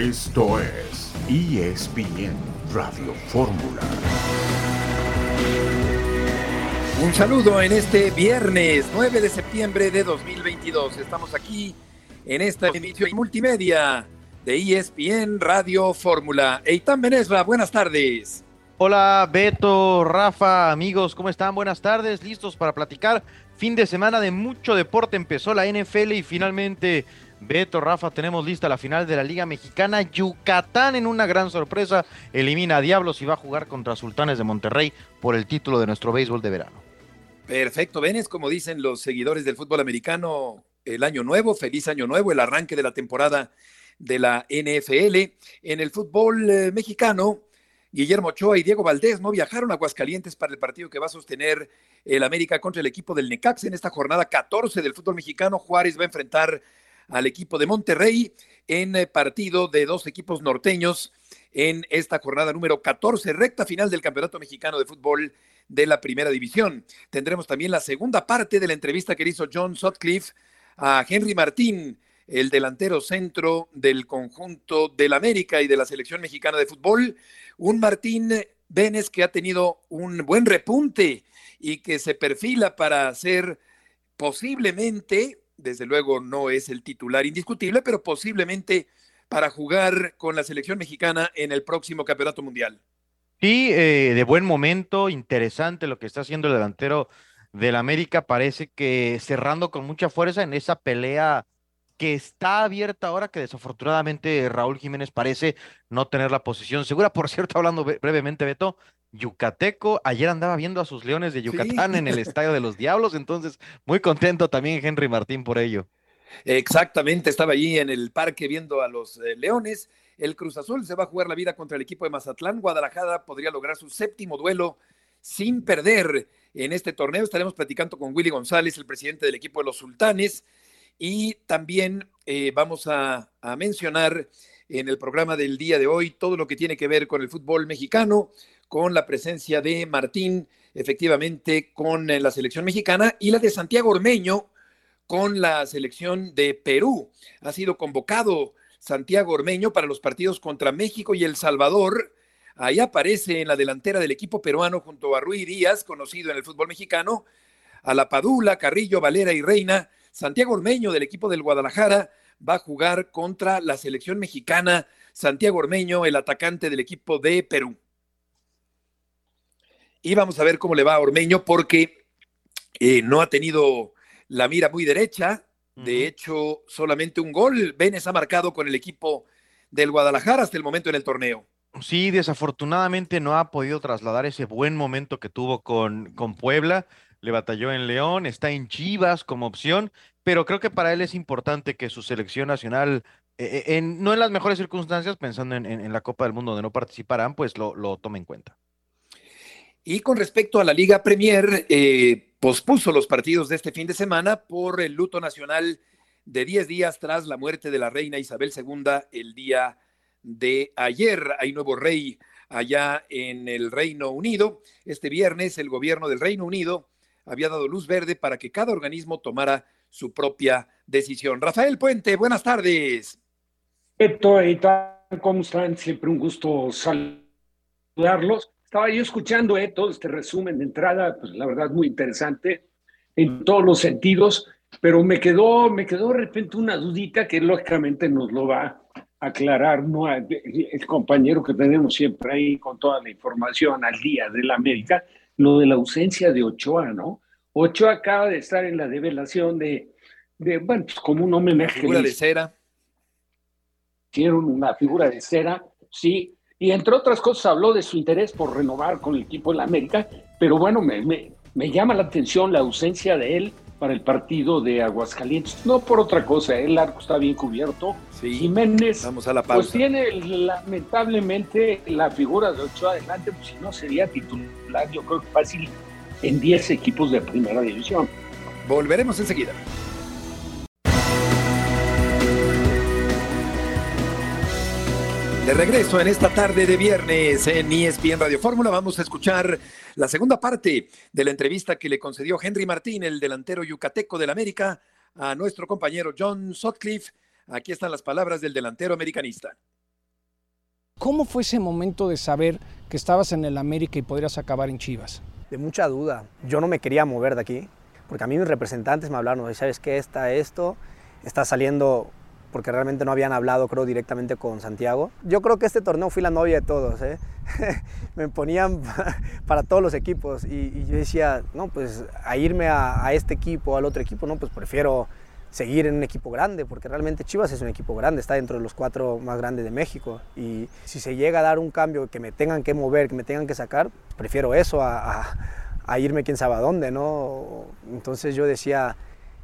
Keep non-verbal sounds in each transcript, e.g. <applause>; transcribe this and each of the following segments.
Esto es ESPN Radio Fórmula. Un saludo en este viernes 9 de septiembre de 2022. Estamos aquí en esta emisión multimedia de ESPN Radio Fórmula. Eitan Benesra, buenas tardes. Hola Beto, Rafa, amigos, ¿cómo están? Buenas tardes, listos para platicar. Fin de semana de mucho deporte, empezó la NFL y finalmente, Beto, Rafa, tenemos lista la final de la Liga Mexicana. Yucatán en una gran sorpresa elimina a Diablos y va a jugar contra Sultanes de Monterrey por el título de nuestro béisbol de verano. Perfecto, Venes, como dicen los seguidores del fútbol americano, el año nuevo, feliz año nuevo, el arranque de la temporada de la NFL. En el fútbol eh, mexicano, Guillermo Ochoa y Diego Valdés no viajaron a Aguascalientes para el partido que va a sostener el América contra el equipo del Necax en esta jornada 14 del fútbol mexicano. Juárez va a enfrentar al equipo de Monterrey en eh, partido de dos equipos norteños en esta jornada número 14, recta final del Campeonato Mexicano de Fútbol de la Primera División. Tendremos también la segunda parte de la entrevista que hizo John Sutcliffe a Henry Martín, el delantero centro del conjunto del América y de la selección mexicana de fútbol. Un Martín Benes que ha tenido un buen repunte y que se perfila para ser posiblemente, desde luego no es el titular indiscutible, pero posiblemente para jugar con la selección mexicana en el próximo Campeonato Mundial. Sí, eh, de buen momento, interesante lo que está haciendo el delantero del América, parece que cerrando con mucha fuerza en esa pelea que está abierta ahora, que desafortunadamente Raúl Jiménez parece no tener la posición segura. Por <laughs> cierto, hablando brevemente, Beto, Yucateco, ayer andaba viendo a sus Leones de Yucatán en el <laughs> Estadio de los Diablos, entonces muy contento también Henry Martín por ello. Exactamente, estaba allí en el parque viendo a los eh, Leones. El Cruz Azul se va a jugar la vida contra el equipo de Mazatlán. Guadalajara podría lograr su séptimo duelo sin perder en este torneo. Estaremos platicando con Willy González, el presidente del equipo de los Sultanes. Y también eh, vamos a, mencionar en el programa del día de hoy todo lo que tiene que ver con el fútbol mexicano, con la presencia de Martín, efectivamente, con eh, la selección mexicana y la de Santiago Ormeño con la selección de Perú. Ha sido convocado Santiago Ormeño para los partidos contra México y El Salvador. Ahí aparece en la delantera del equipo peruano junto a Rui Díaz, conocido en el fútbol mexicano, a La Padula, Carrillo, Valera y Reina Santiago Ormeño del equipo del Guadalajara va a jugar contra la selección mexicana. Santiago Ormeño, el atacante del equipo de Perú. Y vamos a ver cómo le va a Ormeño porque eh, no ha tenido la mira muy derecha. De hecho, solamente un gol. Venes ha marcado con el equipo del Guadalajara hasta el momento en el torneo. Sí, desafortunadamente no ha podido trasladar ese buen momento que tuvo con, con Puebla le batalló en León, está en Chivas como opción, pero creo que para él es importante que su selección nacional, eh, eh, en, no en las mejores circunstancias, pensando en, la Copa del Mundo donde no participarán, pues lo, lo tome en cuenta. Y con respecto a la Liga Premier, eh, pospuso los partidos de este fin de semana por el luto nacional de 10 días tras la muerte de la reina Isabel II el día de ayer. Hay nuevo rey allá en el Reino Unido. Este viernes el gobierno del Reino Unido había dado luz verde para que cada organismo tomara su propia decisión. Rafael Puente, buenas tardes. Beto, ¿cómo están? Siempre un gusto saludarlos. Estaba yo escuchando eh, todo este resumen de entrada, pues la verdad muy interesante en todos los sentidos, pero me quedó, me quedó de repente una dudita que lógicamente nos lo va a aclarar ¿no? el compañero que tenemos siempre ahí con toda la información al día de la América, lo de la ausencia de Ochoa, ¿no? Ochoa acaba de estar en la develación de, de bueno, pues como un homenaje. Figura de cera. Hicieron una figura de cera, sí, y entre otras cosas habló de su interés por renovar con el equipo de la América, pero bueno, me, me, me llama la atención la ausencia de él para el partido de Aguascalientes. No por otra cosa, el arco está bien cubierto. Sí, Jiménez, vamos a la pues tiene lamentablemente la figura de Ochoa adelante, pues si no sería titular, yo creo que fácil en 10 equipos de primera división. Volveremos enseguida. De regreso en esta tarde de viernes en ESPN Radio Fórmula, vamos a escuchar la segunda parte de la entrevista que le concedió Henry Martín, el delantero yucateco del América, a nuestro compañero John Sutcliffe. Aquí están las palabras del delantero americanista. ¿Cómo fue ese momento de saber que estabas en el América y podrías acabar en Chivas? De mucha duda. Yo no me quería mover de aquí, porque a mí mis representantes me hablaron, ¿sabes qué? Está esto, está saliendo porque realmente no habían hablado, creo, directamente con Santiago. Yo creo que este torneo fui la novia de todos, ¿eh? <laughs> me ponían <laughs> para todos los equipos y, yo decía, no, pues a irme a, a, este equipo, al otro equipo, no, pues prefiero seguir en un equipo grande, porque realmente Chivas es un equipo grande, está dentro de los cuatro más grandes de México. Y si se llega a dar un cambio que me tengan que mover, que me tengan que sacar, prefiero eso a, a, a irme quién sabe a dónde, ¿no? Entonces yo decía,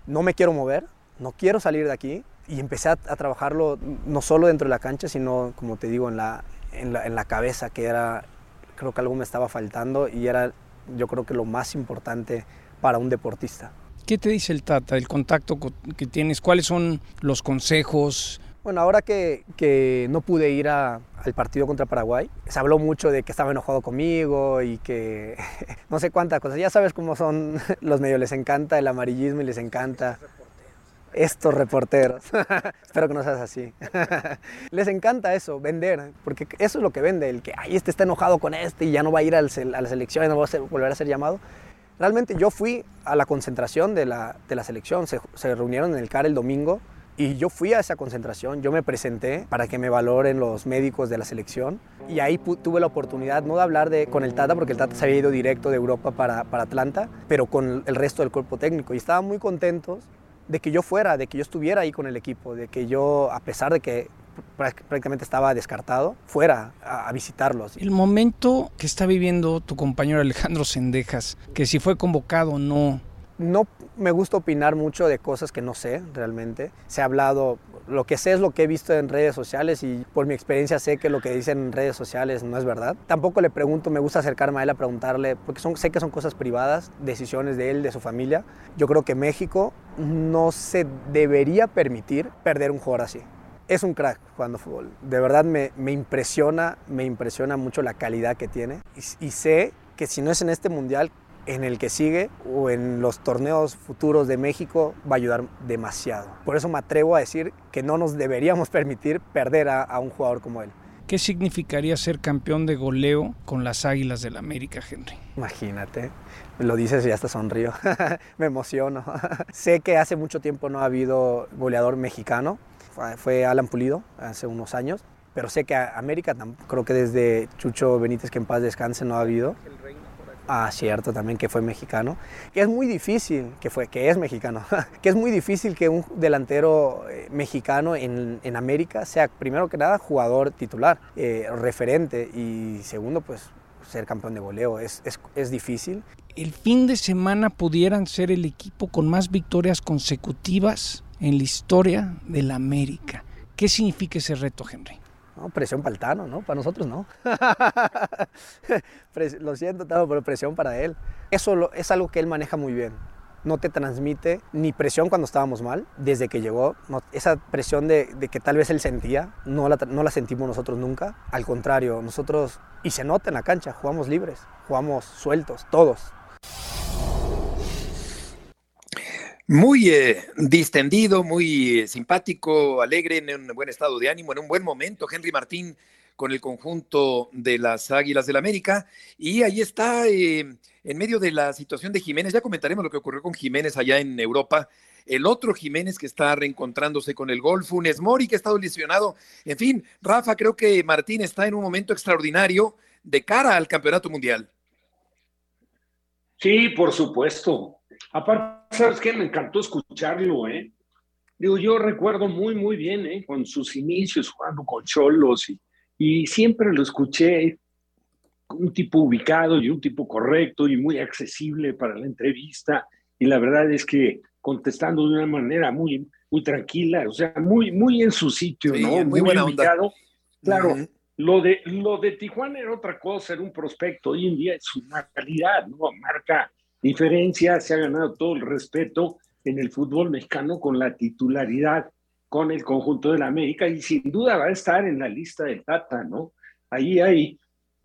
no me quiero mover, no quiero salir de aquí. Y empecé a, a trabajarlo no solo dentro de la cancha, sino, como te digo, en la, en la, en la cabeza, que era, creo que algo me estaba faltando y era, yo creo que lo más importante para un deportista. ¿Qué te dice el Tata, el contacto que tienes? ¿Cuáles son los consejos? Bueno, ahora que, que no pude ir a, al partido contra Paraguay, se habló mucho de que estaba enojado conmigo y que <laughs> no sé cuántas cosas. Ya sabes cómo son <laughs> los medios, les encanta el amarillismo y les encanta estos reporteros. <laughs> Espero que no seas así. <laughs> Les encanta eso, vender, porque eso es lo que vende, el que, ay, este está enojado con este y ya no va a ir a la selección y no va a volver a ser llamado. Realmente yo fui a la concentración de la, de la selección, se, se, reunieron en el CAR el domingo y yo fui a esa concentración, yo me presenté para que me valoren los médicos de la selección y ahí tuve la oportunidad no de hablar de, con el Tata, porque el Tata se había ido directo de Europa para, para Atlanta, pero con el resto del cuerpo técnico y estaban muy contentos de que yo fuera, de que yo estuviera ahí con el equipo, de que yo, a pesar de que prácticamente estaba descartado, fuera a, a, visitarlos. El momento que está viviendo tu compañero Alejandro Sendejas, que si fue convocado o no. No me gusta opinar mucho de cosas que no sé realmente. Se ha hablado, lo que sé es lo que he visto en redes sociales y por mi experiencia sé que lo que dicen en redes sociales no es verdad. Tampoco le pregunto, me gusta acercarme a él a preguntarle, porque sé que son cosas privadas, decisiones de él, de su familia. Yo creo que México no se debería permitir perder un jugador así es un crack jugando fútbol. De verdad me, me, impresiona, me impresiona mucho la calidad que tiene. Y, y, sé que si no es en este mundial, en el que sigue o en los torneos futuros de México va a ayudar demasiado. Por eso me atrevo a decir que no nos deberíamos <laughs> permitir perder a, a un jugador como él. ¿Qué significaría ser campeón de goleo con las Águilas del la América, Henry? Imagínate, lo dices y hasta sonrío, <laughs> me emociono. <laughs> sé que hace mucho tiempo no ha habido goleador mexicano, fue Alan Pulido hace unos años, pero sé que a América creo que desde Chucho Benítez, que en paz descanse, no ha habido. Ah, cierto, también que fue mexicano. Que es muy difícil, que fue, que es mexicano, <laughs> que es muy difícil que un delantero eh, mexicano en, en, América sea, primero que nada, jugador titular, eh, referente, y segundo, pues ser campeón de goleo. Es, es, es difícil. El fin de semana pudieran ser el equipo con más victorias consecutivas en la historia de la América. ¿Qué significa ese reto, Henry? No, presión para el Tano, ¿no? Para nosotros no. <laughs> lo siento, Tano, pero presión para él. Eso lo, es algo que él maneja muy bien. No te transmite ni presión cuando estábamos mal, desde que llegó. Esa presión de, de, que tal vez él sentía, no la, no la sentimos nosotros nunca. Al contrario, nosotros, y se nota en la cancha, jugamos libres, jugamos sueltos, todos. Muy eh, distendido, muy eh, simpático, alegre, en un buen estado de ánimo, en un buen momento, Henry Martín con el conjunto de las Águilas del la América. Y ahí está, eh, en medio de la situación de Jiménez, ya comentaremos lo que ocurrió con Jiménez allá en Europa. El otro Jiménez que está reencontrándose con el gol, Funes Mori que ha estado lesionado. En fin, Rafa, creo que Martín está en un momento extraordinario de cara al campeonato mundial. Sí, por supuesto. Aparte, ¿sabes qué? Me encantó escucharlo, ¿eh? Digo, yo recuerdo muy, muy bien, ¿eh? Con sus inicios jugando con Cholos y, y siempre lo escuché un tipo ubicado y un tipo correcto y muy accesible para la entrevista. Y la verdad es que contestando de una manera muy, muy tranquila, o sea, muy, muy en su sitio, sí, ¿no? Muy, muy ubicado. Onda. Claro, uh -huh. lo, de, lo de Tijuana era otra cosa, era un prospecto. Hoy en día es una calidad, ¿no? Marca diferencia, se ha ganado todo el respeto en el fútbol mexicano con la titularidad con el conjunto de la América y sin duda va a estar en la lista del Tata, ¿no? Ahí hay,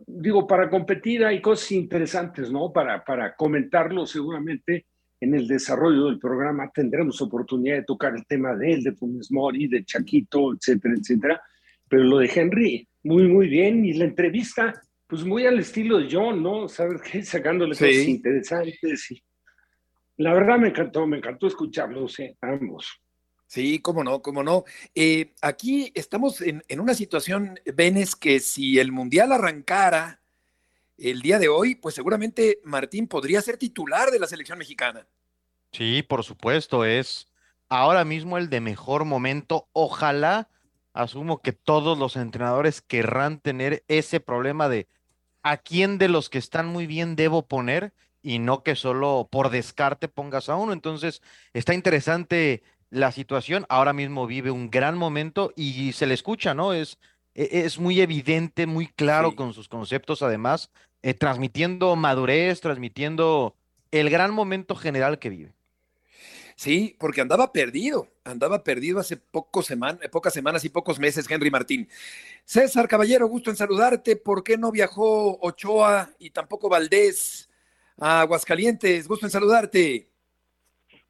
digo, para competir hay cosas interesantes, ¿no? Para, para comentarlo seguramente en el desarrollo del programa tendremos oportunidad de tocar el tema de él, de Funes Mori, de Chaquito, etcétera, etcétera. pero lo de Henry, muy, muy bien. Y la entrevista, pues muy al estilo de John, ¿no? Saber qué, <laughs> sacándole cosas interesantes. Y la verdad me encantó, me encantó escucharlos, ¿eh? ambos. Sí, cómo no, cómo no. Eh, aquí estamos en, en, una situación, Benes, que si el Mundial arrancara el día de hoy, pues seguramente Martín podría ser titular de la selección mexicana. Sí, por supuesto, es ahora mismo el de mejor momento. Ojalá, asumo que todos los entrenadores querrán tener ese problema de a quién de los que están muy bien debo poner y no que solo por descarte pongas a uno. Entonces, está interesante la situación. Ahora mismo vive un gran momento y se le escucha, ¿no? Es, e, es muy evidente, muy claro con sus conceptos, además, eh, transmitiendo madurez, transmitiendo el gran momento general que vive. Sí, porque andaba perdido, andaba perdido hace pocas semanas y pocos meses, Henry Martín. César Caballero, gusto en saludarte. ¿Por qué no viajó Ochoa y tampoco Valdés a Aguascalientes? Gusto en saludarte.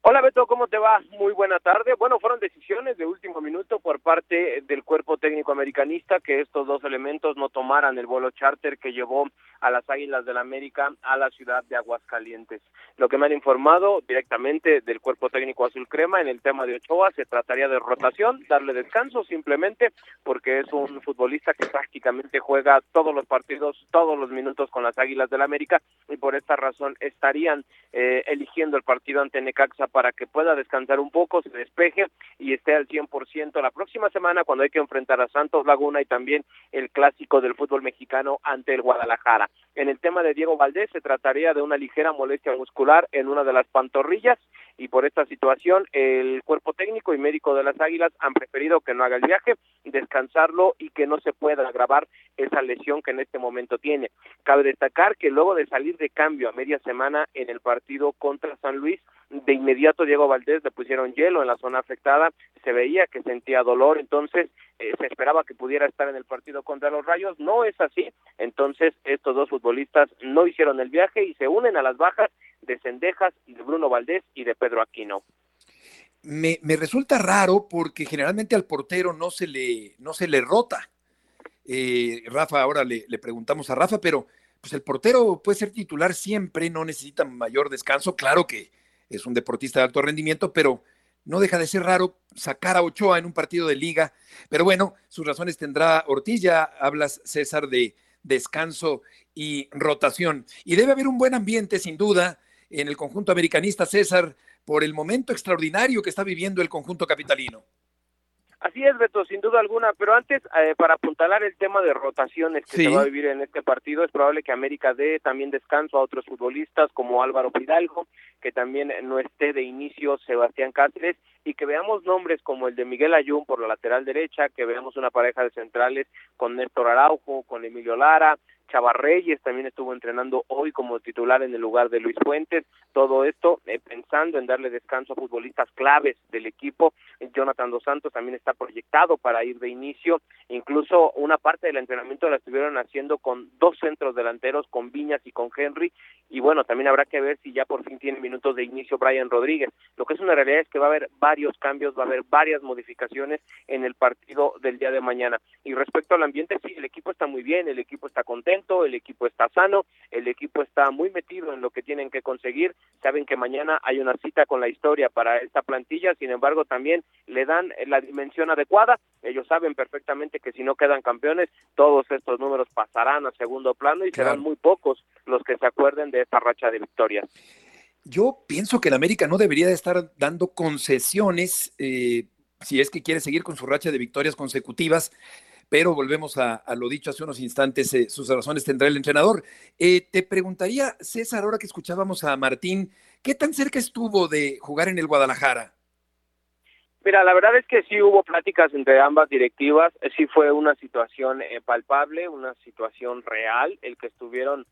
Hola Beto, ¿cómo te va? Muy buena tarde. Bueno, fueron decisiones de último minuto por parte del cuerpo técnico americanista que estos dos elementos no tomaran el vuelo charter que llevó a las Águilas del la América a la ciudad de Aguascalientes. Lo que me han informado directamente del cuerpo técnico azul crema en el tema de Ochoa se trataría de rotación, darle descanso simplemente porque es un futbolista que prácticamente juega todos los partidos, todos los minutos con las Águilas del la América y por esta razón estarían eh, eligiendo el partido ante Necaxa para que pueda descansar un poco, se despeje y esté al 100% la próxima semana cuando hay que enfrentar a Santos Laguna y también el clásico del fútbol mexicano ante el Guadalajara. En el tema de Diego Valdés se trataría de una ligera molestia muscular en una de las pantorrillas y por esta situación el cuerpo técnico y médico de las Águilas han preferido que no haga el viaje, descansarlo y que no se pueda agravar esa lesión que en este momento tiene. Cabe destacar que luego de salir de cambio a media semana en el partido contra San Luis, de inmediato Diego Valdés le pusieron hielo en la zona afectada, se veía que sentía dolor, entonces eh, se esperaba que pudiera estar en el partido contra los Rayos, no es así, entonces estos dos futbolistas no hicieron el viaje y se unen a las bajas de Cendejas, de Bruno Valdés y de Pedro Aquino. Me, me, resulta raro porque generalmente al portero no se le, no se le rota. Eh, Rafa, ahora le, le, preguntamos a Rafa, pero pues el portero puede ser titular siempre, no necesita mayor descanso. Claro que es un deportista de alto rendimiento, pero no deja de ser raro sacar a Ochoa en un partido de liga. Pero bueno, sus razones tendrá Ortiz, ya hablas, César, de descanso y rotación. Y debe haber un buen ambiente, sin duda, en el conjunto americanista, César, por el momento extraordinario que está viviendo el conjunto capitalino. Así es, Beto, sin duda alguna, pero antes, eh, para apuntalar el tema de rotaciones que se va a vivir en este partido, es probable que América dé también descanso a otros futbolistas como Álvaro Fidalgo, que también no esté de inicio Sebastián Cáceres, y que veamos nombres como el de Miguel Ayun por la lateral derecha, que veamos una pareja de centrales con Néstor Araujo, con Emilio Lara, Chavarreyes también estuvo entrenando hoy como titular en el lugar de Luis Fuentes. Todo esto eh, pensando en darle descanso a futbolistas claves del equipo. Jonathan Dos Santos también está proyectado para ir de inicio. Incluso una parte del entrenamiento la estuvieron haciendo con dos centros delanteros, con Viñas y con Henry. Y bueno, también habrá que ver si ya por fin tiene minutos de inicio Brian Rodríguez. Lo que es una realidad es que va a haber varios cambios, va a haber varias modificaciones en el partido del día de mañana. Y respecto al ambiente, sí, el equipo está muy bien, el equipo está contento el equipo está sano, el equipo está muy metido en lo que tienen que conseguir, saben que mañana hay una cita con la historia para esta plantilla, sin embargo también le dan la dimensión adecuada, ellos saben perfectamente que si no quedan campeones, todos estos números pasarán a segundo plano y serán muy pocos los que se acuerden de esta racha de victorias. Yo pienso que el América no debería de estar dando concesiones eh, si es que quiere seguir con su racha de victorias consecutivas pero volvemos a, lo dicho hace unos instantes, eh, sus razones tendrá el entrenador. Eh, te preguntaría, César, ahora que escuchábamos a Martín, ¿qué tan cerca estuvo de jugar en el Guadalajara? Mira, la verdad es que sí hubo pláticas entre ambas directivas, eh, sí fue una situación palpable, una situación real, el que estuvieron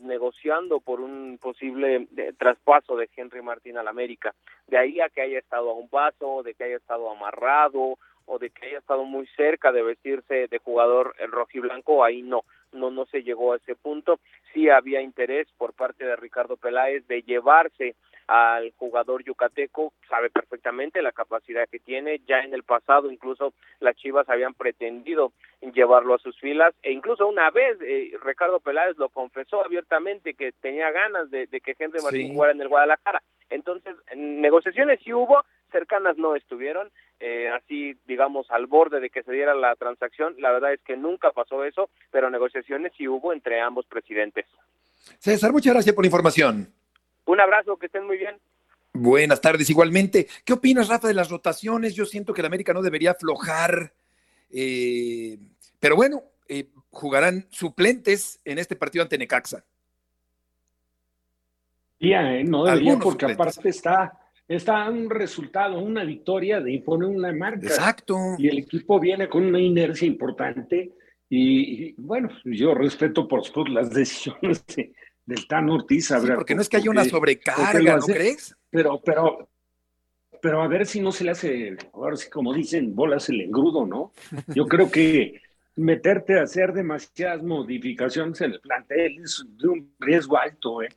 negociando por un posible traspaso de Henry Martín al América. De ahí a que haya estado a un paso, de que haya estado amarrado, o de que haya estado muy cerca de vestirse de jugador rojiblanco, ahí no. no, no se llegó a ese punto. Sí había interés por parte de Ricardo Peláez de llevarse al jugador yucateco, sabe perfectamente la capacidad que tiene, ya en el pasado incluso las Chivas habían pretendido llevarlo a sus filas e incluso una vez eh, Ricardo Peláez lo confesó abiertamente que tenía ganas de, que Henry Martín jugara en el Guadalajara. Entonces, negociaciones sí hubo, cercanas no estuvieron, eh, así digamos al borde de que se diera la transacción, la verdad es que nunca pasó eso, pero negociaciones sí hubo entre ambos presidentes. César, muchas gracias por la información. Un abrazo, que estén muy bien. Buenas tardes, igualmente. ¿Qué opinas, Rafa, de las rotaciones? Yo siento que el América no debería aflojar, eh, pero bueno, eh, jugarán suplentes en este partido ante Necaxa. Ya, ¿eh? no debería, porque aparte está, está un resultado, una victoria de imponer una marca. Exacto. Y el equipo viene con una inercia importante. Y, bueno, yo respeto por supuesto las <laughs> decisiones del Tan Ortiz. Sí, porque no es que haya una sobrecarga, ¿no crees? Pero, pero, pero a ver si no se le hace, ahora sí como dicen, bolas el engrudo, ¿no? Yo creo que meterte a hacer demasiadas modificaciones en el plantel es de un riesgo alto, ¿eh?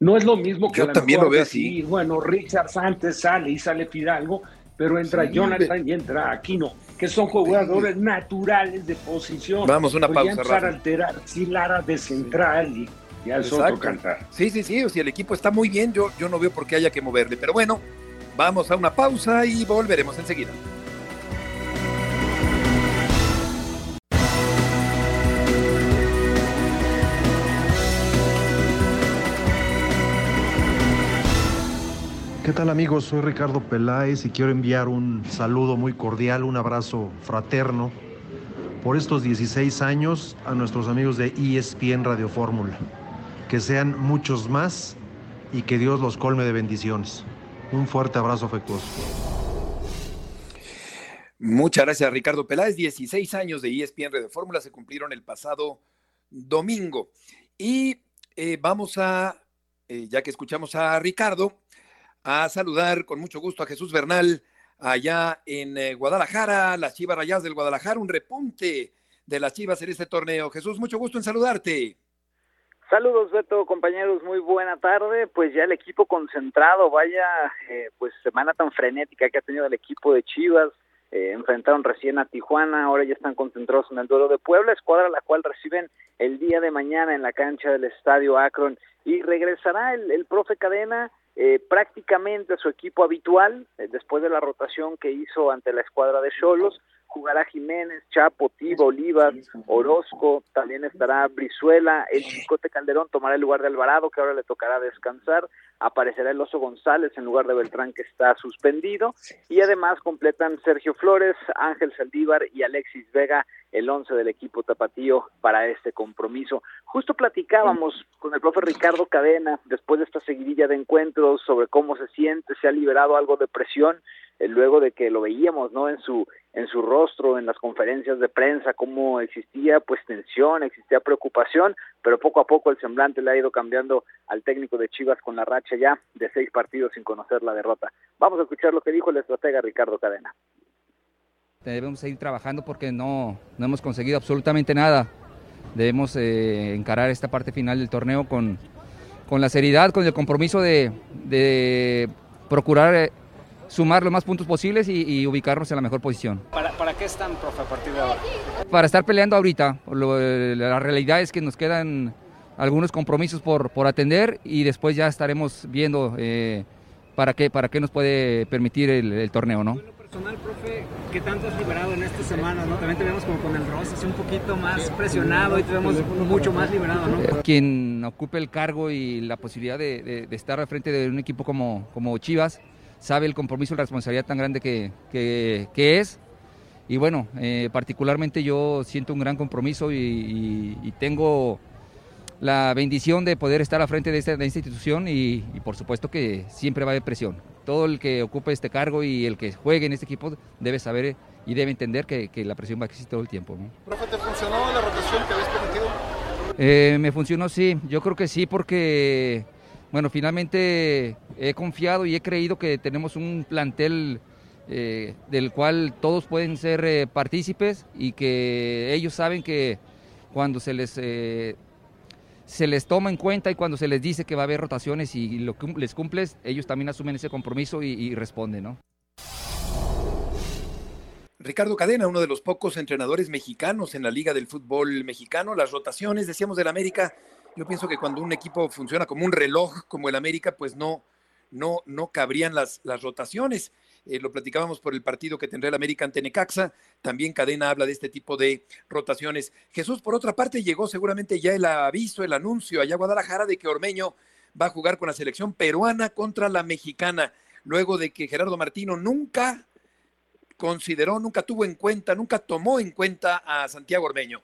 No es lo mismo que Yo también lo veo así. Bueno, Richard Sánchez sale y sale Fidalgo, pero entra Jonathan y entra Aquino, que son jugadores naturales de posición. Vamos, una pausa. Para alterar si Lara de central y ya es otro cantar. Sí, sí, sí, o si el equipo está muy bien, yo, yo no veo por qué haya que moverle. Pero bueno, vamos a una pausa y volveremos enseguida. ¿Qué tal amigos? Soy Ricardo Peláez y quiero enviar un saludo muy cordial, un abrazo fraterno por estos 16 años a nuestros amigos de ESPN Radio Fórmula. Que sean muchos más y que Dios los colme de bendiciones. Un fuerte abrazo afectuoso. Muchas gracias Ricardo Peláez. 16 años de ESPN Radio Fórmula se cumplieron el pasado domingo. Y eh, vamos a, eh, ya que escuchamos a Ricardo, a saludar con mucho gusto a Jesús Bernal allá en eh, Guadalajara, las Chivas Rayadas del Guadalajara, un repunte de las Chivas en este torneo. Jesús, mucho gusto en saludarte. Saludos Beto, compañeros, muy buena tarde. Pues ya el equipo concentrado, vaya, eh, pues semana tan frenética que ha tenido el equipo de Chivas. Eh, enfrentaron recién a Tijuana, ahora ya están concentrados en el duelo de Puebla, escuadra la cual reciben el día de mañana en la cancha del Estadio Akron y regresará el, el profe Cadena eh, prácticamente su equipo habitual, eh, después de la rotación que hizo ante la escuadra de Cholos, jugará Jiménez, Chapo, Tiba, Olivas, Orozco, también estará Brizuela, el Chicote Calderón tomará el lugar de Alvarado, que ahora le tocará descansar, aparecerá el Oso González en lugar de Beltrán, que está suspendido, y además completan Sergio Flores, Ángel Saldívar y Alexis Vega, el once del equipo tapatío para este compromiso. Justo platicábamos con el profe Ricardo Cadena, después de esta seguidilla de encuentros, sobre cómo se siente, se ha liberado algo de presión, eh, luego de que lo veíamos, ¿no? En su en su rostro, en las conferencias de prensa, cómo existía pues tensión, existía preocupación, pero poco a poco el semblante le ha ido cambiando al técnico de Chivas con la racha ya de seis partidos sin conocer la derrota. Vamos a escuchar lo que dijo el estratega Ricardo Cadena. Debemos seguir trabajando porque no, no hemos conseguido absolutamente nada. Debemos eh, encarar esta parte final del torneo con, con la seriedad, con el compromiso de, de procurar eh, sumar los más puntos posibles y, ubicarnos en la mejor posición. ¿Para, ¿Para, qué están, profe, a partir de ahora? Para estar peleando ahorita. la realidad es que nos quedan algunos compromisos por, por atender y después ya estaremos viendo eh, para, qué, para qué nos puede permitir el, torneo, ¿no? Personal, profe, ¿qué tanto has liberado en esta semana? ¿no? También te vemos como con el Rosas un poquito más presionado y te vemos mucho más liberado, ¿no? Quien ocupe el cargo y la posibilidad de, de estar al frente de un equipo como, como Chivas, sabe el compromiso y la responsabilidad tan grande que, que, es. Y bueno, eh, particularmente yo siento un gran compromiso y, tengo la bendición de poder estar al frente de esta, de esta institución y, por supuesto que siempre va a haber presión. Todo el que ocupe este cargo y el que juegue en este equipo debe saber y debe entender que, que la presión va a existir todo el tiempo. ¿Profe, te funcionó la rotación que habías permitido? Eh, me funcionó, sí. Yo creo que sí porque bueno, finalmente he confiado y he creído que tenemos un plantel eh, del cual todos pueden ser eh, partícipes y que ellos saben que, cuando se les, eh, se les toma en cuenta y cuando se les dice que va a haber rotaciones y lo les cumples, ellos también asumen ese compromiso y, y responden, ¿no? Ricardo Cadena, uno de los pocos entrenadores mexicanos en la Liga del Fútbol Mexicano, las rotaciones, decíamos del América, yo pienso que cuando un equipo funciona como un reloj como el América, pues no, no, no cabrían las, las rotaciones. Eh, lo platicábamos por el partido que tendrá el América ante Necaxa, también Cadena habla de este tipo de rotaciones. Jesús, por otra parte, llegó seguramente ya el aviso, el anuncio allá a Guadalajara de que Ormeño va a jugar con la selección peruana contra la mexicana, luego de que Gerardo Martino nunca consideró, nunca tuvo en cuenta, nunca tomó en cuenta a Santiago Ormeño.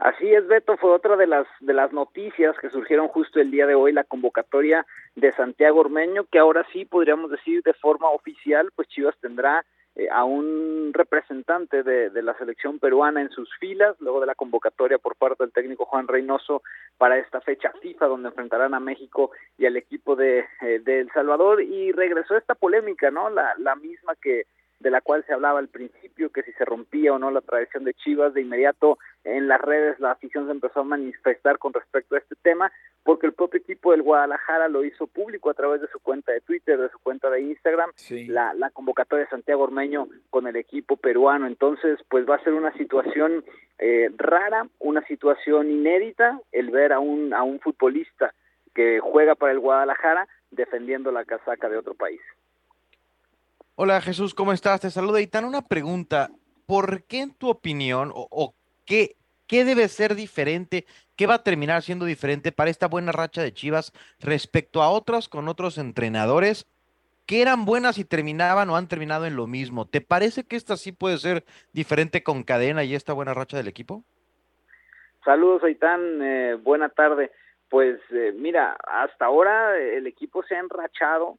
Así es, Beto, fue otra de las de las noticias que surgieron justo el día de hoy, la convocatoria de Santiago Ormeño, que ahora sí podríamos decir de forma oficial, pues Chivas tendrá eh, a un representante de, de, la selección peruana en sus filas, luego de la convocatoria por parte del técnico Juan Reynoso para esta fecha FIFA, donde enfrentarán a México y al equipo de, eh, de El Salvador, y regresó esta polémica, ¿no? La, la misma que de la cual se hablaba al principio, que si se rompía o no la tradición de Chivas, de inmediato en las redes la afición se empezó a manifestar con respecto a este tema, porque el propio equipo del Guadalajara lo hizo público a través de su cuenta de Twitter, de su cuenta de Instagram, sí. la, la convocatoria de Santiago Ormeño con el equipo peruano. Entonces, pues va a ser una situación eh, rara, una situación inédita, el ver a un, a un futbolista que juega para el Guadalajara defendiendo la casaca de otro país. Hola Jesús, ¿cómo estás? Te saluda Itán. Una pregunta, ¿por qué en tu opinión o, qué, qué debe ser diferente, qué va a terminar siendo diferente para esta buena racha de Chivas respecto a otras con otros entrenadores que eran buenas y terminaban o han terminado en lo mismo? ¿Te parece que esta sí puede ser diferente con cadena y esta buena racha del equipo? Saludos, Aitán, eh, buena tarde. Pues eh, mira, hasta ahora el equipo se ha enrachado,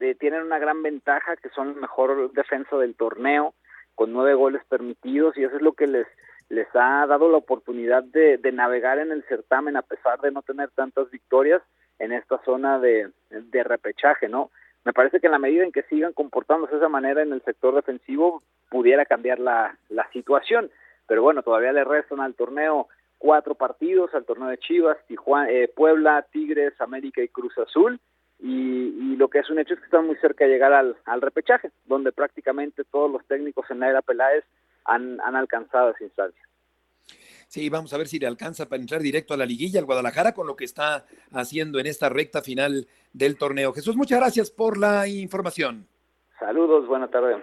eh, tienen una gran ventaja que son el mejor defensa del torneo con nueve goles permitidos y eso es lo que les les ha dado la oportunidad de, navegar en el certamen a pesar de no tener tantas victorias en esta zona de, de repechaje, ¿no? Me parece que en la medida en que sigan comportándose de esa manera en el sector defensivo pudiera cambiar la, la situación, pero bueno, todavía le restan al torneo cuatro partidos, al torneo de Chivas, Tijuana, eh, Puebla, Tigres, América y Cruz Azul, y, y, lo que es un hecho es que están muy cerca de llegar al, al repechaje, donde prácticamente todos los técnicos en la era Peláez han, han alcanzado esa instancia. Sí, vamos a ver si le alcanza para entrar directo a la liguilla al Guadalajara con lo que está haciendo en esta recta final del torneo. Jesús, muchas gracias por la información. Saludos, buena tarde.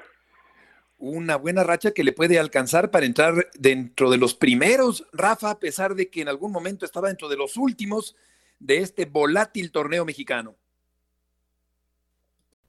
Una buena racha que le puede alcanzar para entrar dentro de los primeros, Rafa, a pesar de que en algún momento estaba dentro de los últimos de este volátil torneo mexicano.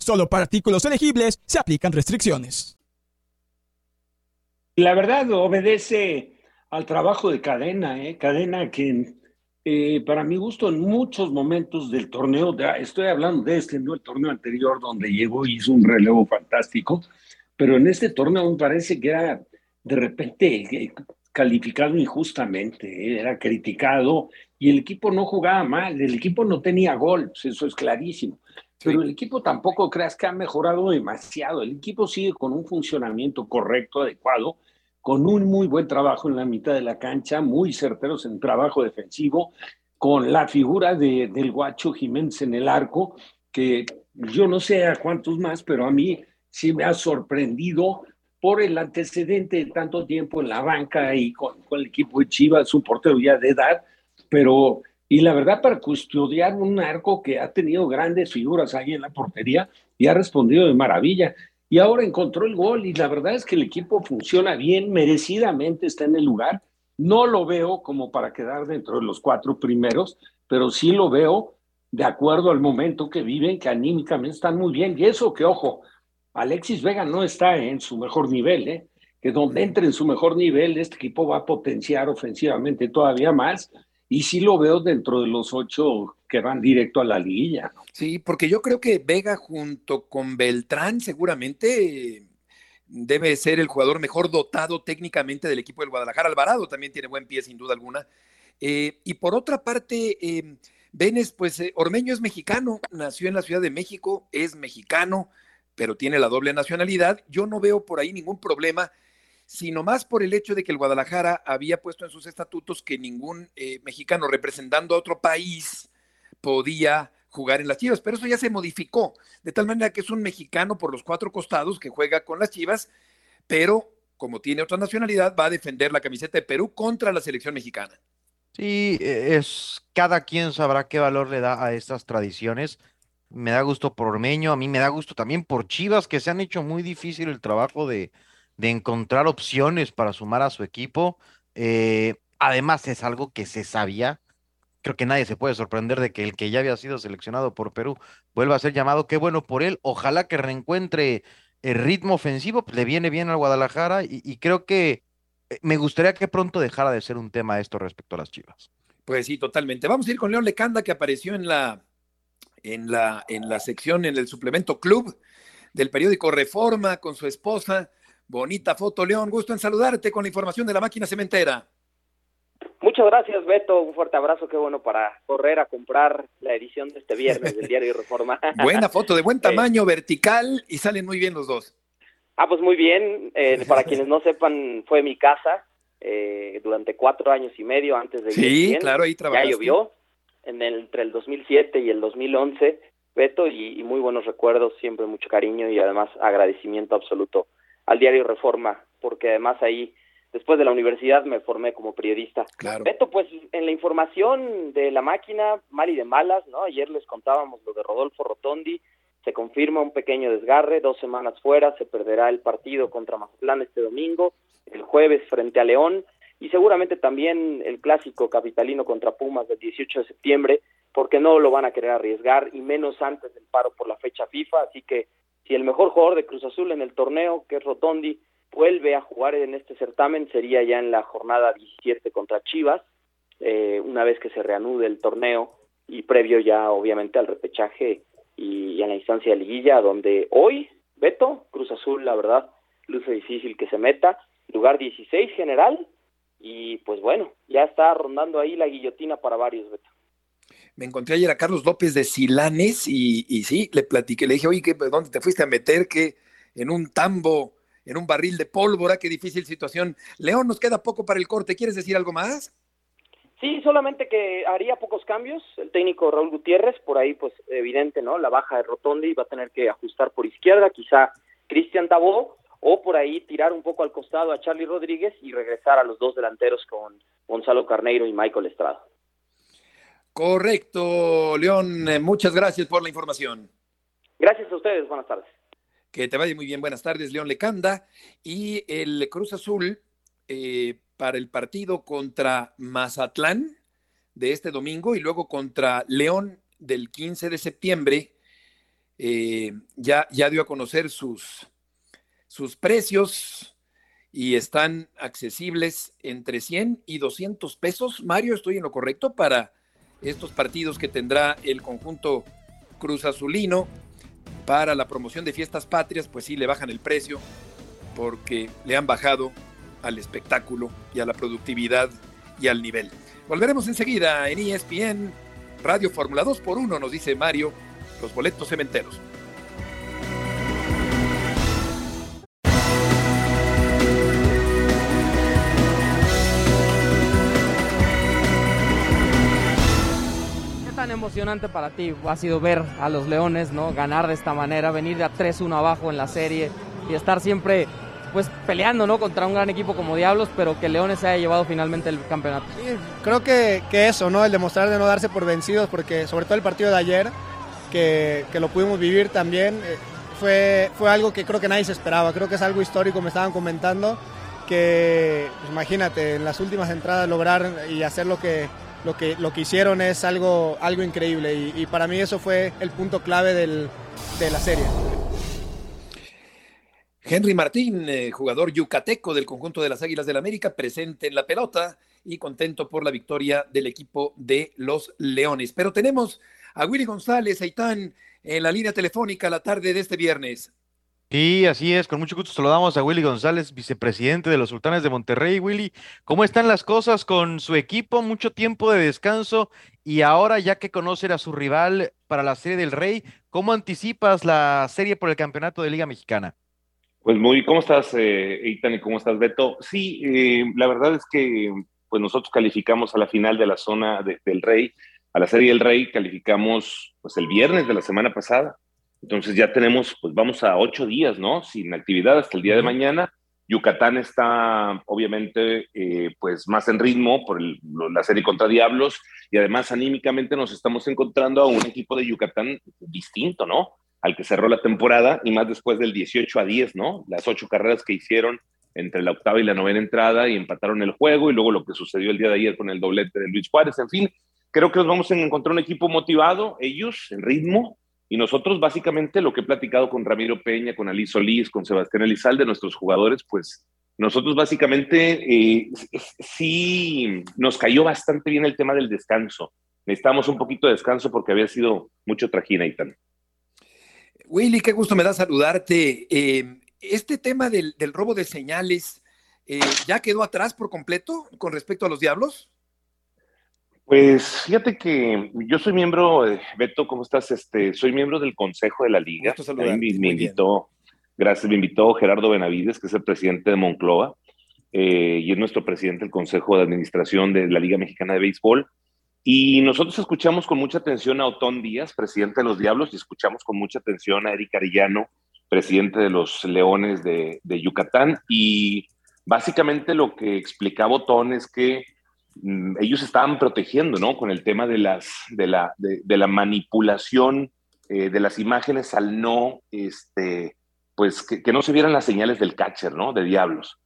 Solo para artículos elegibles se aplican restricciones. La verdad obedece al trabajo de cadena, ¿eh? cadena que eh, para mi gusto en muchos momentos del torneo, de, estoy hablando de este, no el torneo anterior donde llegó y hizo un relevo fantástico, pero en este torneo me parece que era de repente eh, calificado injustamente, ¿eh? era criticado y el equipo no jugaba mal, el equipo no tenía gol, pues eso es clarísimo. Pero el equipo tampoco creas que ha mejorado demasiado. El equipo sigue con un funcionamiento correcto, adecuado, con un muy buen trabajo en la mitad de la cancha, muy certeros en trabajo defensivo, con la figura de, del guacho Jiménez en el arco, que yo no sé a cuántos más, pero a mí sí me ha sorprendido por el antecedente de tanto tiempo en la banca y con, con el equipo de Chivas, un portero ya de edad, pero Y la verdad, para custodiar un arco que ha tenido grandes figuras ahí en la portería y ha respondido de maravilla. Y ahora encontró el gol y la verdad es que el equipo funciona bien, merecidamente está en el lugar. No lo veo como para quedar dentro de los cuatro primeros, pero sí lo veo de acuerdo al momento que viven, que anímicamente están muy bien. Y eso que, ojo, Alexis Vega no está en su mejor nivel, ¿eh? que donde entre en su mejor nivel, este equipo va a potenciar ofensivamente todavía más. Y sí lo veo dentro de los ocho que van directo a la liguilla. Sí, porque yo creo que Vega junto con Beltrán seguramente debe ser el jugador mejor dotado técnicamente del equipo del Guadalajara. Alvarado también tiene buen pie, sin duda alguna. Eh, y por otra parte, eh, pues eh, Ormeño es mexicano, nació en la Ciudad de México, es mexicano, pero tiene la doble nacionalidad. Yo no veo por ahí ningún problema, sino más por el hecho de que el Guadalajara había puesto en sus estatutos que ningún eh, mexicano representando a otro país podía jugar en las Chivas, pero eso ya se modificó, de tal manera que es un mexicano por los cuatro costados que juega con las Chivas, pero como tiene otra nacionalidad, va a defender la camiseta de Perú contra la selección mexicana. Sí, e, es cada quien sabrá qué valor le da a estas tradiciones. Me da gusto por Ormeño, a mí me da gusto también por Chivas, que se han hecho muy difícil el trabajo de, de encontrar opciones para sumar a su equipo. Eh, además, es algo que se sabía. Creo que nadie se puede sorprender de que el que ya había sido seleccionado por Perú vuelva a ser llamado. Qué bueno por él. Ojalá que reencuentre el ritmo ofensivo, pues le viene bien al Guadalajara y, y creo que eh, me gustaría que pronto dejara de ser un tema esto respecto a las Chivas. Pues sí, totalmente. Vamos a ir con León Lecanda, que apareció en la, en la, en la sección, en el suplemento Club del periódico Reforma con su esposa. Bonita foto, León. Gusto en saludarte con la información de la máquina cementera. Muchas gracias, Beto. Un fuerte abrazo. Qué bueno para correr a comprar la edición de este viernes del diario Reforma. <laughs> Buena foto, de buen <laughs> tamaño, vertical y salen muy bien los dos. Ah, pues muy bien. Eh, <laughs> para quienes no sepan, fue mi casa eh, durante cuatro años y medio antes de Sí, claro, ahí trabajaste. Ya llovió en el, entre el 2007 y el 2011, Beto, y, y muy buenos recuerdos, siempre mucho cariño y además agradecimiento absoluto al diario Reforma, porque además ahí, después de la universidad, me formé como periodista. Claro. Beto, pues en la información de la máquina, mal y de malas, ¿no? Ayer les contábamos lo de Rodolfo Rotondi, se confirma un pequeño desgarre, dos semanas fuera, se perderá el partido contra Mazatlán este domingo, el jueves frente a León y seguramente también el clásico capitalino contra Pumas del 18 de septiembre, porque no lo van a querer arriesgar y menos antes del paro por la fecha FIFA, así que si el mejor jugador de Cruz Azul en el torneo, que es Rotondi, vuelve a jugar en este certamen, sería ya en la jornada 17 contra Chivas, eh, una vez que se reanude el torneo y previo ya obviamente al repechaje y, y en la instancia de liguilla, donde hoy, Beto, Cruz Azul, la verdad, luce difícil que se meta, lugar 16 general, y pues bueno, ya está rondando ahí la guillotina para varios, Beto. Me encontré ayer a Carlos López de Silanes y, sí, le platiqué, le dije, oye, ¿qué, ¿dónde te fuiste a meter? que en un tambo, en un barril de pólvora, qué difícil situación. León, nos queda poco para el corte, ¿quieres decir algo más? Sí, solamente que haría pocos cambios. El técnico Raúl Gutiérrez, por ahí, pues evidente, ¿no? La baja de Rotondi va a tener que ajustar por izquierda, quizá Cristian Tabó, o por ahí tirar un poco al costado a Charlie Rodríguez y regresar a los dos delanteros con Gonzalo Carneiro y Michael Estrada. Correcto, León. eh, Muchas gracias por la información. Gracias a ustedes, buenas tardes. Que te vaya muy bien. Buenas tardes, León Lecanda. Y el Cruz Azul eh, para el partido contra Mazatlán de este domingo y luego contra León del 15 de septiembre, eh, ya, ya dio a conocer sus, sus precios y están accesibles entre 100 y 200 pesos. Mario, ¿estoy en lo correcto para estos partidos que tendrá el conjunto Cruz Azulino para la promoción de fiestas patrias? Pues sí, le bajan el precio porque le han bajado al espectáculo y a la productividad y al nivel. Volveremos enseguida en ESPN Radio Fórmula 2 por 1, nos dice Mario, los boletos cementeros. Tan emocionante para ti ha sido ver a los Leones no ganar de esta manera, venir de a 3-1 abajo en la serie y estar siempre pues peleando, ¿no? Contra un gran equipo como Diablos, pero que Leones se haya llevado finalmente el campeonato. creo que, que, eso, ¿no? El demostrar de no darse por vencidos, porque sobre todo el partido de ayer, que, que lo pudimos vivir también, eh, fue, fue algo que creo que nadie se esperaba. Creo que es algo histórico, me estaban comentando, que pues, imagínate, en las últimas entradas lograr y hacer lo que, lo que, lo que hicieron es algo, algo increíble y, para mí eso fue el punto clave del, de la serie. Henry Martín, eh, jugador yucateco del conjunto de las Águilas del América, presente en la pelota y contento por la victoria del equipo de los Leones. Pero tenemos a Willy González, Aitán, en la línea telefónica la tarde de este viernes. Sí, así es, con mucho gusto saludamos a Willy González, vicepresidente de los Sultanes de Monterrey. Willy, ¿cómo están las cosas con su equipo? Mucho tiempo de descanso y ahora ya que conocen a su rival para la Serie del Rey, ¿cómo anticipas la serie por el campeonato de Liga Mexicana? Pues muy, ¿cómo estás, eh, Eitan, y cómo estás, Beto? Sí, eh, la verdad es que pues nosotros calificamos a la final de la zona del Rey, a la Serie del Rey, calificamos pues el viernes de la semana pasada. Entonces ya tenemos, pues vamos a ocho días, ¿no? Sin actividad hasta el día de mañana. Yucatán está obviamente eh, pues más en ritmo por la serie contra Diablos y además anímicamente nos estamos encontrando a un equipo de Yucatán distinto, ¿no? Al que cerró la temporada y más después del 18 a 10, ¿no? Las ocho carreras que hicieron entre la octava y la novena entrada y empataron el juego y luego lo que sucedió el día de ayer con el doblete de Luis Juárez, en fin, creo que nos vamos a encontrar un equipo motivado, ellos en ritmo, y nosotros básicamente lo que he platicado con Ramiro Peña, con Ali Solís, con Sebastián Elizalde, nuestros jugadores, pues nosotros básicamente eh, sí nos cayó bastante bien el tema del descanso. Necesitamos un poquito de descanso porque había sido mucho trajín ahí también. Willy, qué gusto me da saludarte. Eh, este tema del, del, robo de señales eh, ya quedó atrás por completo con respecto a los Diablos. Pues fíjate que yo soy miembro, Beto, ¿cómo estás? Este, soy miembro del Consejo de la Liga. Me, me invitó, gracias, me invitó Gerardo Benavides, que es el presidente de Moncloa, eh, y es nuestro presidente del Consejo de Administración de la Liga Mexicana de Béisbol. Y nosotros escuchamos con mucha atención a Otón Díaz, presidente de los Diablos, y escuchamos con mucha atención a Eric Arillano, presidente de los Leones de, de Yucatán. Y básicamente lo que explicaba Otón es que ellos estaban protegiendo, ¿no? Con el tema de, las, de, la, de, la manipulación eh, de las imágenes al no, este, pues que, no se vieran las señales del catcher, ¿no? De diablos.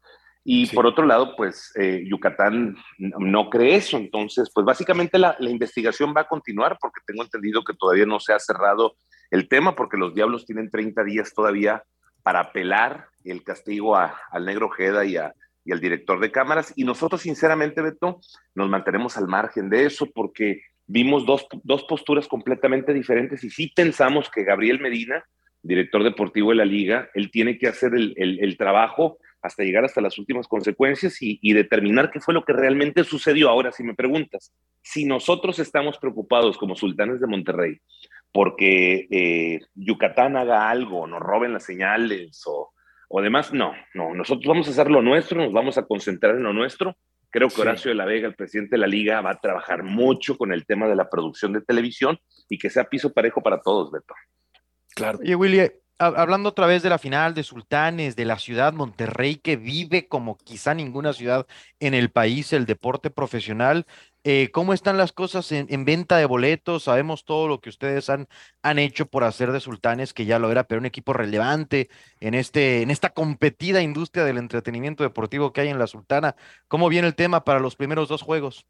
Y por otro lado, pues eh, Yucatán no cree eso. Entonces, pues básicamente la, la, investigación va a continuar porque tengo entendido que todavía no se ha cerrado el tema porque los diablos tienen 30 días todavía para apelar el castigo a, al negro Jeda y a, y al director de cámaras. Y nosotros, sinceramente, Beto, nos mantenemos al margen de eso porque vimos dos, dos posturas completamente diferentes y sí pensamos que Gabriel Medina, director deportivo de la liga, él tiene que hacer el, el, trabajo hasta llegar hasta las últimas consecuencias y, y, determinar qué fue lo que realmente sucedió. Ahora, si me preguntas, si nosotros estamos preocupados como sultanes de Monterrey porque eh, Yucatán haga algo, nos roben las señales o, o demás, no, no, nosotros vamos a hacer lo nuestro, nos vamos a concentrar en lo nuestro. Creo que Horacio de la Vega, el presidente de la liga, va a trabajar mucho con el tema de la producción de televisión y que sea piso parejo para todos, Beto. Claro. Y Willy, hablando otra vez de la final de Sultanes, de la ciudad Monterrey, que vive como quizá ninguna ciudad en el país el deporte profesional, eh, ¿cómo están las cosas en, venta de boletos? Sabemos todo lo que ustedes han, han hecho por hacer de Sultanes, que ya lo era, pero un equipo relevante en, este, en esta competida industria del entretenimiento deportivo que hay en la Sultana. ¿Cómo viene el tema para los primeros dos juegos?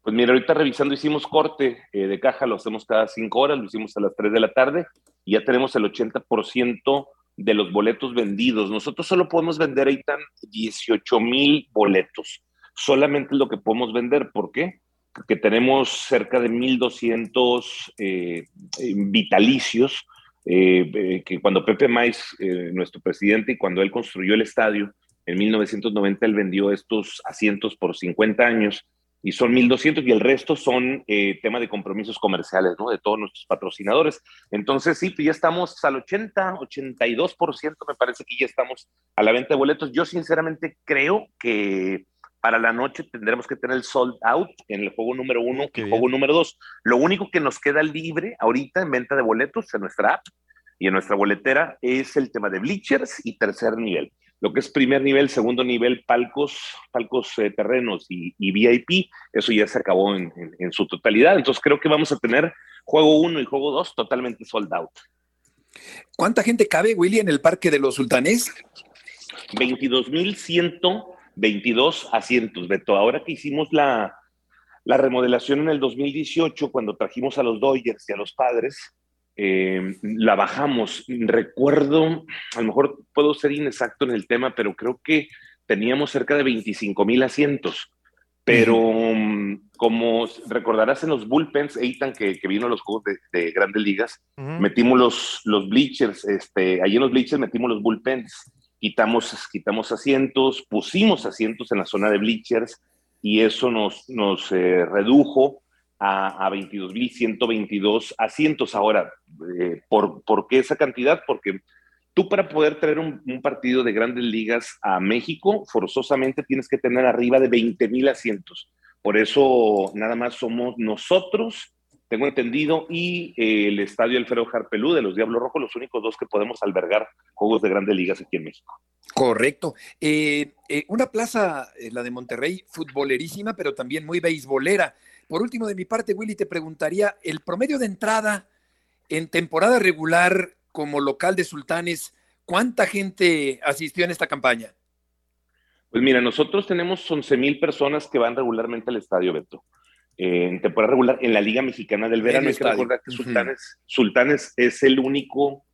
Pues mira, ahorita revisando hicimos corte eh, de caja, lo hacemos cada cinco horas, lo hicimos a las tres de la tarde y ya tenemos el 80% de los boletos vendidos. Nosotros solo podemos vender ahí tan 18 mil boletos solamente lo que podemos vender. ¿Por qué? Porque tenemos cerca de 1.200 eh, eh, vitalicios, eh, que cuando Pepe Mais, nuestro presidente, y cuando él construyó el estadio, en 1990 él vendió estos asientos por 50 años y son 1.200 y el resto son tema de compromisos comerciales, ¿no? De todos nuestros patrocinadores. Entonces, sí, pues ya estamos al 80, 82%, me parece que ya estamos a la venta de boletos. Yo sinceramente creo que para la noche tendremos que tener el sold out en el juego número uno, y el juego número dos. Lo único que nos queda libre ahorita en venta de boletos en nuestra app y en nuestra boletera es el tema de bleachers y tercer nivel. lo que es primer nivel, segundo nivel, palcos, palcos eh, terrenos y, VIP, eso ya se acabó en, su totalidad. Entonces creo que vamos a tener juego 1 y juego 2 totalmente sold out. ¿Cuánta gente cabe, Willy, en el Parque de los Sultanes? 22.122 asientos, Beto. Ahora que hicimos la, la remodelación en el 2018, cuando trajimos a los Dodgers y a los padres, eh, la bajamos. Recuerdo, a lo mejor puedo ser inexacto en el tema, pero creo que teníamos cerca de 25 mil asientos. Pero mm, como recordarás en los bullpens, Eitan, que, que vino a los juegos de, grandes ligas, metimos los, los bleachers, este, allí en los bleachers metimos los bullpens, quitamos, quitamos asientos, pusimos asientos en la zona de bleachers y eso nos, nos eh, redujo a, a 22.122 asientos. Ahora, eh, ¿por, ¿por, qué esa cantidad? Porque tú para poder traer un, partido de grandes ligas a México, forzosamente tienes que tener arriba de 20.000 asientos. Por eso nada más somos nosotros, tengo entendido, y eh, el Estadio Alfredo Jarpelú de los Diablos Rojos, los únicos dos que podemos albergar juegos de grandes ligas aquí en México. Correcto. Eh, una plaza, la de Monterrey, futbolerísima, pero también muy beisbolera. Por último, de mi parte, Willy, te preguntaría, el promedio de entrada en temporada regular como local de Sultanes, ¿cuánta gente asistió en esta campaña? Pues mira, nosotros tenemos 11 mil personas que van regularmente al estadio, Beto. En temporada regular, en la Liga Mexicana del Verano. Hay que recordar que Sultanes, Sultanes es el único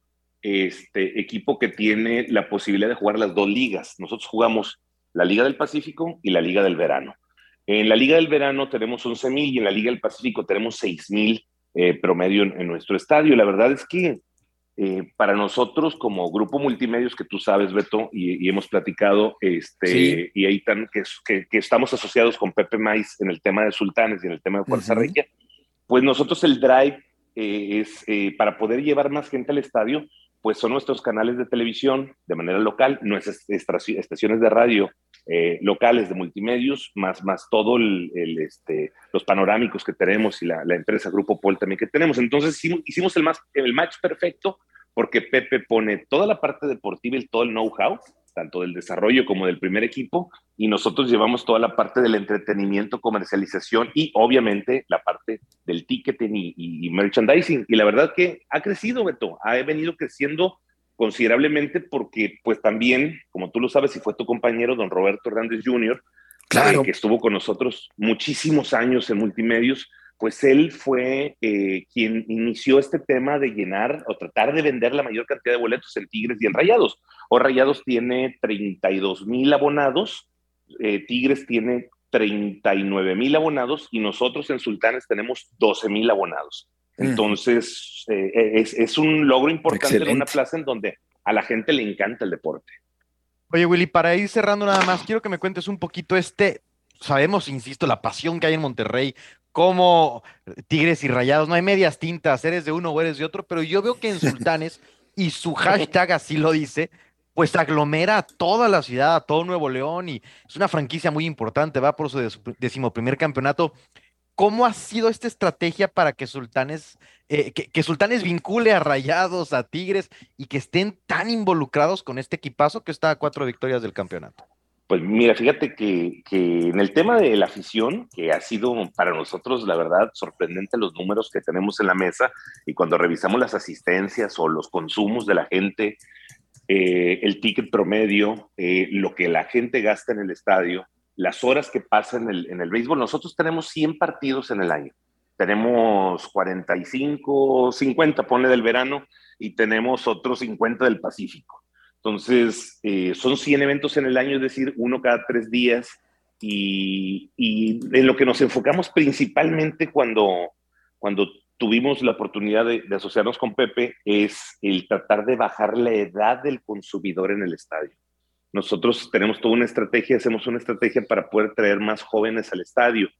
este, equipo que tiene la posibilidad de jugar las dos ligas. Nosotros jugamos la Liga del Pacífico y la Liga del Verano. En la Liga del Verano tenemos 11 mil y en la Liga del Pacífico tenemos 6 mil eh, promedio en, nuestro estadio. La verdad es que eh, para nosotros como grupo multimedios que tú sabes, Beto, y, hemos platicado, este, y ahí tan, que, que, estamos asociados con Pepe Maiz en el tema de Sultanes y en el tema de Fuerza Regia, pues nosotros el drive eh, es para poder llevar más gente al estadio, pues son nuestros canales de televisión de manera local, nuestras estaciones de radio eh, locales de multimedios, más, más todo el, este, los panorámicos que tenemos y la, empresa Grupo Pol también que tenemos. Entonces hicimos, el, más, el match perfecto porque Pepe pone toda la parte deportiva y todo el know-how, tanto del desarrollo como del primer equipo, y nosotros llevamos toda la parte del entretenimiento, comercialización y obviamente la parte del ticketing y, merchandising. Y la verdad que ha crecido, Beto, ha venido creciendo considerablemente porque pues también, como tú lo sabes, y fue tu compañero, don Roberto Hernández Jr., claro. que estuvo con nosotros muchísimos años en multimedios, pues él fue eh, quien inició este tema de llenar o tratar de vender la mayor cantidad de boletos en Tigres y en Rayados. O Rayados tiene 32 mil abonados, eh, Tigres tiene 39 mil abonados y nosotros en Sultanes tenemos 12 mil abonados. Entonces, eh, es, un logro importante en una plaza en donde a la gente le encanta el deporte. Oye, Willy, para ir cerrando nada más, quiero que me cuentes un poquito este, sabemos, insisto, la pasión que hay en Monterrey, como Tigres y Rayados, no hay medias tintas, eres de uno o eres de otro, pero yo veo que en <laughs> Sultanes, y su hashtag así lo dice, pues aglomera a toda la ciudad, a todo Nuevo León, y es una franquicia muy importante, va por su decimoprimer campeonato. ¿Cómo ha sido esta estrategia para que Sultanes, eh, que, Sultanes vincule a Rayados, a Tigres y que estén tan involucrados con este equipazo que está a cuatro victorias del campeonato? Pues mira, fíjate que, en el tema de la afición, que ha sido para nosotros, la verdad, sorprendente los números que tenemos en la mesa y cuando revisamos las asistencias o los consumos de la gente, eh, el ticket promedio, eh, lo que la gente gasta en el estadio, las horas que pasan en el, en el béisbol. Nosotros tenemos 100 partidos en el año. Tenemos 45, 50, pone del verano, y tenemos otros 50 del Pacífico. Entonces, eh, son 100 eventos en el año, es decir, uno cada tres días. Y, en lo que nos enfocamos principalmente cuando, cuando tuvimos la oportunidad de asociarnos con Pepe es el tratar de bajar la edad del consumidor en el estadio. Nosotros tenemos toda una estrategia, hacemos una estrategia para poder traer más jóvenes al estadio.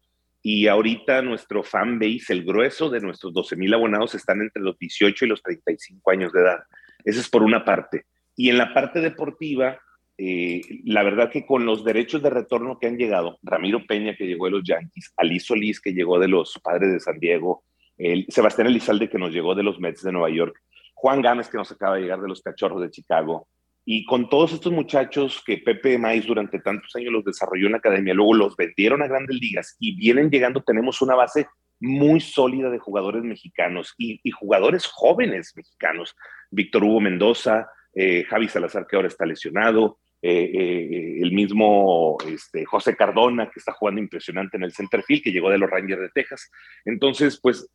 Y ahorita nuestro fan base, el grueso de nuestros 12 mil abonados están entre los 18 y los 35 años de edad. Esa es por una parte. Y en la parte deportiva, eh, la verdad que con los derechos de retorno que han llegado, Ramiro Peña que llegó de los Yankees, Ali Solís que llegó de los Padres de San Diego, el, Sebastián Elizalde que nos llegó de los Mets de Nueva York, Juan Gámez que nos acaba de llegar de los Cachorros de Chicago, Y con todos estos muchachos que Pepe Maíz durante tantos años los desarrolló en la academia, luego los vendieron a grandes ligas y vienen llegando, tenemos una base muy sólida de jugadores mexicanos y, jugadores jóvenes mexicanos. Víctor Hugo Mendoza, eh, Javi Salazar, que ahora está lesionado, eh, eh, el mismo este, José Cardona, que está jugando impresionante en el center field, que llegó de los Rangers de Texas. Entonces, pues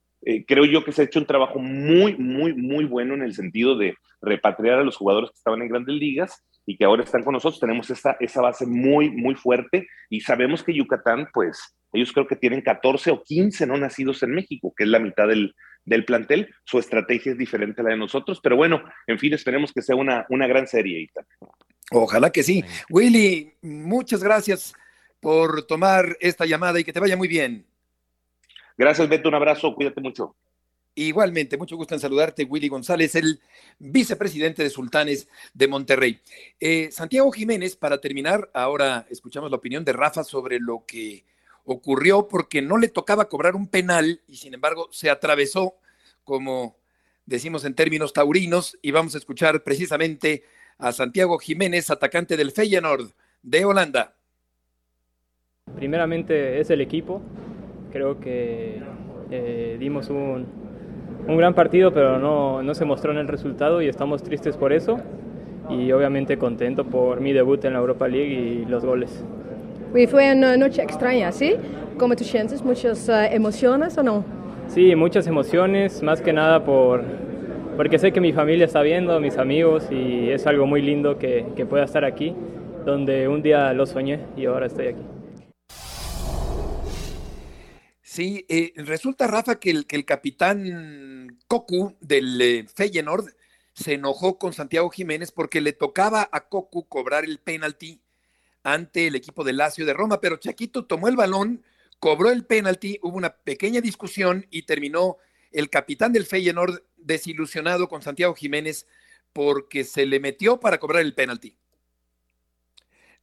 creo yo que se ha hecho un trabajo muy, muy, muy bueno en el sentido de repatriar a los jugadores que estaban en grandes ligas y que ahora están con nosotros. Tenemos esa, esa base muy, muy fuerte y sabemos que Yucatán, pues, ellos creo que tienen 14 o 15 no nacidos en México, que es la mitad del, plantel. Su estrategia es diferente a la de nosotros, pero bueno, en fin, esperemos que sea una, una gran serie. Ojalá que sí. Willy, muchas gracias por tomar esta llamada y que te vaya muy bien. Gracias, Beto. Un abrazo. Cuídate mucho. Igualmente, mucho gusto en saludarte, Willy González, el vicepresidente de Sultanes de Monterrey. Eh, Santiago Jiménez, para terminar, ahora escuchamos la opinión de Rafa sobre lo que ocurrió porque no le tocaba cobrar un penal y sin embargo se atravesó, como decimos en términos taurinos, y vamos a escuchar precisamente a Santiago Jiménez, atacante del Feyenoord de Holanda. Primeramente es el equipo, creo que eh, dimos un, un, gran partido, pero no, no se mostró en el resultado y estamos tristes por eso y obviamente contento por mi debut en la Europa League y los goles. fue una noche extraña, ¿sí? ¿Cómo te sientes? ¿Muchas uh, emociones o no? Sí, muchas emociones, más que nada por, porque sé que mi familia está viendo, mis amigos, y es algo muy lindo que, que pueda estar aquí, donde un día lo soñé y ahora estoy aquí. Sí, eh, resulta, Rafa, que el, que el capitán Cocu del eh, Feyenoord se enojó con Santiago Jiménez porque le tocaba a Cocu cobrar el penalti ante el equipo de Lazio de Roma, pero Chaquito tomó el balón, cobró el penalti, hubo una pequeña discusión y terminó el capitán del Feyenoord desilusionado con Santiago Jiménez porque se le metió para cobrar el penalti.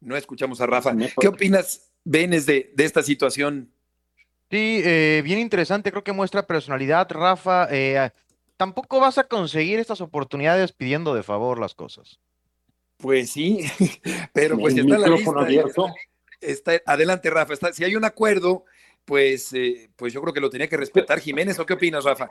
No escuchamos a Rafa. ¿Qué opinas, Benes, de, esta situación? Sí, eh, bien interesante, creo que muestra personalidad, Rafa. Eh, tampoco vas a conseguir estas oportunidades pidiendo de favor las cosas. Pues sí, <laughs> pero pues está la lista, abierto. Está, adelante, Rafa. Está, si hay un acuerdo, pues, eh, pues yo creo que lo tenía que respetar Jiménez. ¿O qué opinas, Rafa?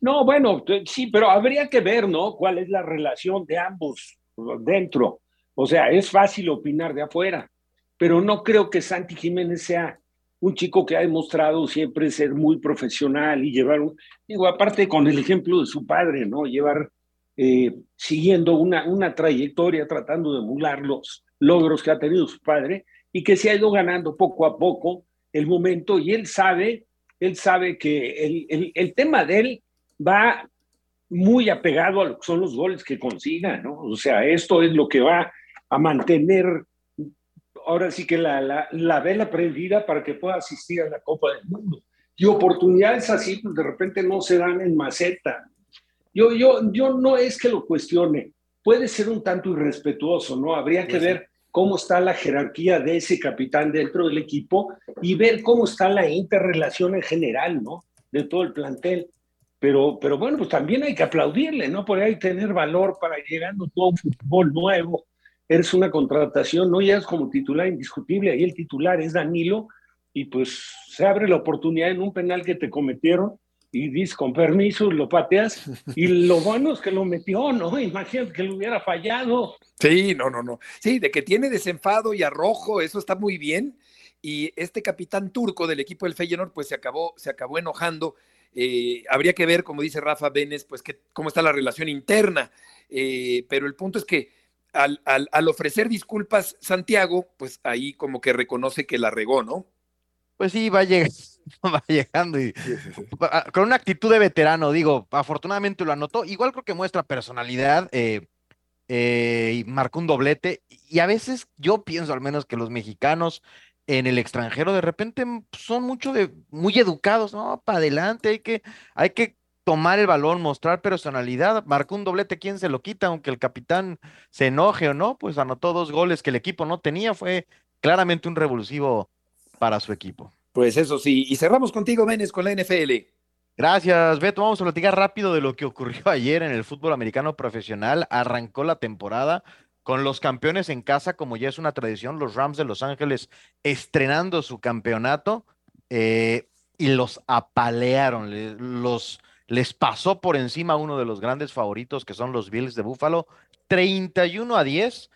No, bueno, sí, pero habría que ver, ¿no? ¿Cuál es la relación de ambos dentro? O sea, es fácil opinar de afuera, pero no creo que Santi Jiménez sea un chico que ha demostrado siempre ser muy profesional y llevar, digo, aparte con el ejemplo de su padre, ¿no? Llevar eh, siguiendo una, una trayectoria, tratando de emular los logros que ha tenido su padre y que se ha ido ganando poco a poco el momento y él sabe, él sabe que el, el, el tema de él va muy apegado a lo que son los goles que consiga, ¿no? O sea, esto es lo que va a mantener ahora sí que la, la, la, vela prendida para que pueda asistir a la Copa del Mundo. Y oportunidades así, pues de repente no se dan en maceta. Yo, yo, yo no es que lo cuestione, puede ser un tanto irrespetuoso, ¿no? Habría que ver cómo está la jerarquía de ese capitán dentro del equipo y ver cómo está la interrelación en general, ¿no? De todo el plantel. Pero, pero bueno, pues también hay que aplaudirle, ¿no? Hay que tener valor para llegando todo un fútbol nuevo. Eres una contratación, no ya es como titular indiscutible, ahí el titular es Danilo, y pues se abre la oportunidad en un penal que te cometieron y dices, con permiso, lo pateas. Y lo bueno es que lo metió, ¿no? Imagínate que lo hubiera fallado. Sí, no, no, no. Sí, de que tiene desenfado y arrojo, eso está muy bien. Y este capitán turco del equipo del Feyenoord, pues se acabó, se acabó enojando. Eh, habría que ver, como dice Rafa Benes, pues que, cómo está la relación interna. Eh, pero el punto es que al, al, al ofrecer disculpas Santiago, pues ahí como que reconoce que la regó, ¿no? Pues sí, va, <laughs> va llegando y con una actitud de veterano, digo, afortunadamente lo anotó. Igual creo que muestra personalidad eh, eh, y marcó un doblete. Y a veces yo pienso al menos que los mexicanos en el extranjero de repente son mucho de, muy educados, ¿no? Para adelante, hay que, hay que tomar el balón, mostrar personalidad. Marcó un doblete, ¿quién se lo quita? Aunque el capitán se enoje o no, pues anotó dos goles que el equipo no tenía. Fue claramente un revulsivo para su equipo. Pues eso sí, y cerramos contigo, Menes, con la NFL. Gracias, Beto. Vamos a platicar rápido de lo que ocurrió <laughs> ayer en el fútbol americano profesional. Arrancó la temporada con los campeones en casa, como ya es una tradición, los Rams de Los Ángeles estrenando su campeonato eh, y los apalearon, los, les pasó por encima uno de los grandes favoritos que son los Bills de Buffalo, 31 a 10.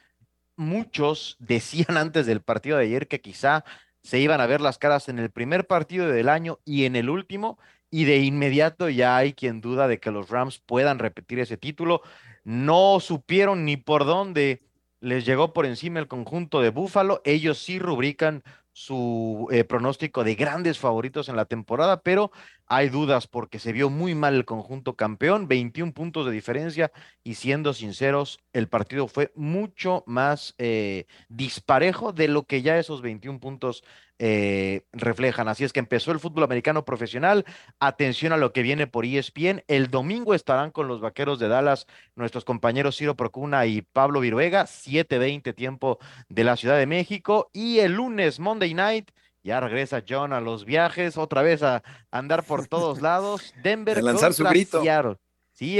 Muchos decían antes del partido de ayer que quizá se iban a ver las caras en el primer partido del año y en el último, y de inmediato ya hay quien duda de que los Rams puedan repetir ese título. No supieron ni por dónde les llegó por encima el conjunto de Búfalo. Ellos sí rubrican su eh, pronóstico de grandes favoritos en la temporada, pero hay dudas porque se vio muy mal el conjunto campeón, 21 puntos de diferencia y siendo sinceros, el partido fue mucho más eh, disparejo de lo que ya esos 21 puntos eh, reflejan. Así es que empezó el fútbol americano profesional. Atención a lo que viene por ESPN. El domingo estarán con los vaqueros de Dallas nuestros compañeros Ciro Procuna y Pablo Viruega, 7:20 tiempo de la Ciudad de México. Y el lunes, Monday night, ya regresa John a los viajes, otra vez a andar por todos <laughs> lados. Denver. A lanzar su grito. Sí,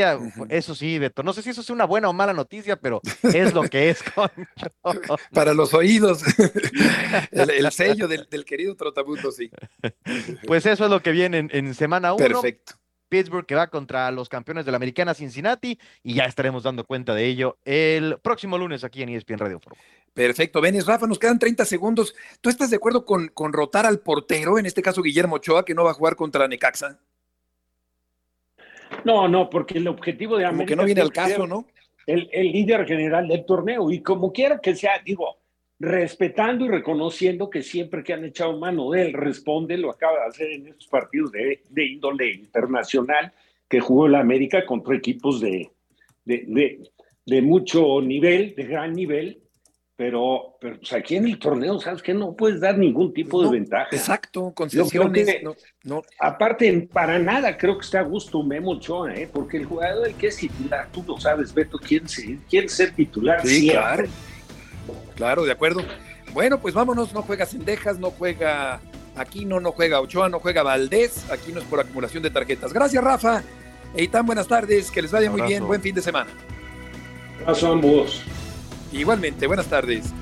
eso sí, Beto. No sé si eso es una buena o mala noticia, pero es lo que es. <laughs> Para los oídos. <laughs> el, sello del, querido Trotamundo, sí. Pues eso es lo que viene en, semana 1. Perfecto. Pittsburgh que va contra los campeones de la Americana Cincinnati y ya estaremos dando cuenta de ello el próximo lunes aquí en ESPN Radio Fórmula. Perfecto, Benes, Rafa, nos quedan 30 segundos. ¿Tú estás de acuerdo con, con rotar al portero, en este caso Guillermo Ochoa, que no va a jugar contra Necaxa? No, no, porque el objetivo de América. Como que no viene al caso, ¿no? El, líder general del torneo. Y como quiera que sea, digo, respetando y reconociendo que siempre que han echado mano de él, responde, lo acaba de hacer en estos partidos de, índole internacional que jugó la América contra equipos de, de, mucho nivel, de gran nivel, pero, pero pues, aquí en el torneo, ¿sabes que No puedes dar ningún tipo de ventaja. Exacto, concesiones. no, no. Aparte, para nada creo que está a gusto Memo Ochoa, ¿eh? porque el jugador del que es titular, tú lo sabes, Beto, quién, ser, quién ser titular. Sí, claro. Claro, de acuerdo. Bueno, pues vámonos, no juega Cendejas, no juega Aquino, no juega Ochoa, no juega Valdés, aquí no es por acumulación de tarjetas. Gracias, Rafa. Eitan, buenas tardes, que les vaya muy bien, buen fin de semana. Abrazo a ambos. Igualmente, buenas tardes.